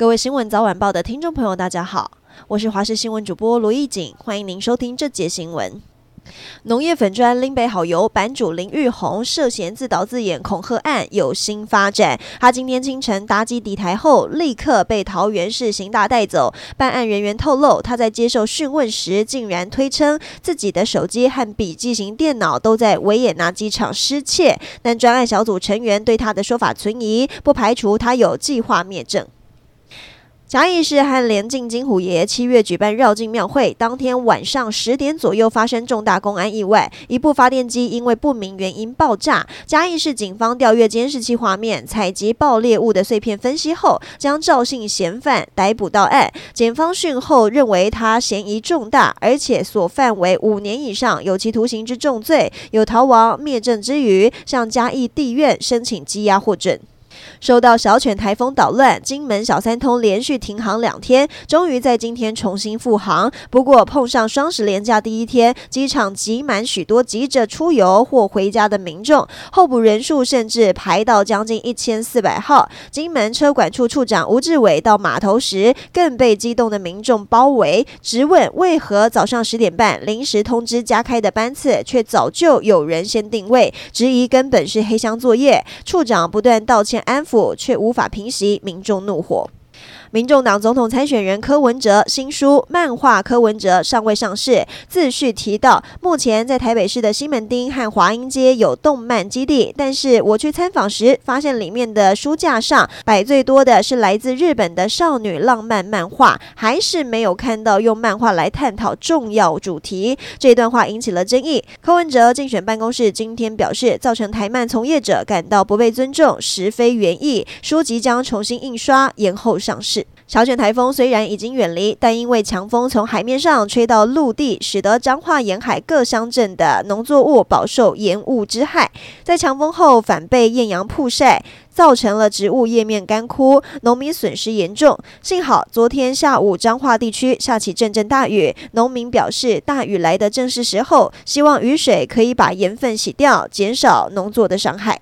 各位新闻早晚报的听众朋友，大家好，我是华视新闻主播罗艺锦，欢迎您收听这节新闻。农业粉砖林北好油版主林玉红涉嫌自导自演恐吓案有新发展。他今天清晨搭机抵台后，立刻被桃园市刑大带走。办案人员透露，他在接受讯问时，竟然推称自己的手机和笔记型电脑都在维也纳机场失窃。但专案小组成员对他的说法存疑，不排除他有计划灭证。嘉义市和连晋金虎爷七月举办绕境庙会，当天晚上十点左右发生重大公安意外，一部发电机因为不明原因爆炸。嘉义市警方调阅监视器画面，采集爆裂物的碎片分析后，将赵姓嫌犯逮捕到案。检方讯后认为他嫌疑重大，而且所犯为五年以上有期徒刑之重罪，有逃亡灭证之余，向嘉义地院申请羁押获准。受到小犬台风捣乱，金门小三通连续停航两天，终于在今天重新复航。不过碰上双十连假第一天，机场挤满许多急着出游或回家的民众，候补人数甚至排到将近一千四百号。金门车管处处长吴志伟到码头时，更被激动的民众包围，质问为何早上十点半临时通知加开的班次，却早就有人先定位，质疑根本是黑箱作业。处长不断道歉。安抚却无法平息民众怒火。民众党总统参选人柯文哲新书《漫画柯文哲》尚未上市，自序提到，目前在台北市的西门町和华阴街有动漫基地，但是我去参访时，发现里面的书架上摆最多的是来自日本的少女浪漫漫画，还是没有看到用漫画来探讨重要主题。这段话引起了争议。柯文哲竞选办公室今天表示，造成台漫从业者感到不被尊重，实非原意。书即将重新印刷，延后上市。小犬台风虽然已经远离，但因为强风从海面上吹到陆地，使得彰化沿海各乡镇的农作物饱受盐雾之害。在强风后反被艳阳曝晒，造成了植物叶面干枯，农民损失严重。幸好昨天下午彰化地区下起阵阵大雨，农民表示大雨来得正是时候，希望雨水可以把盐分洗掉，减少农作的伤害。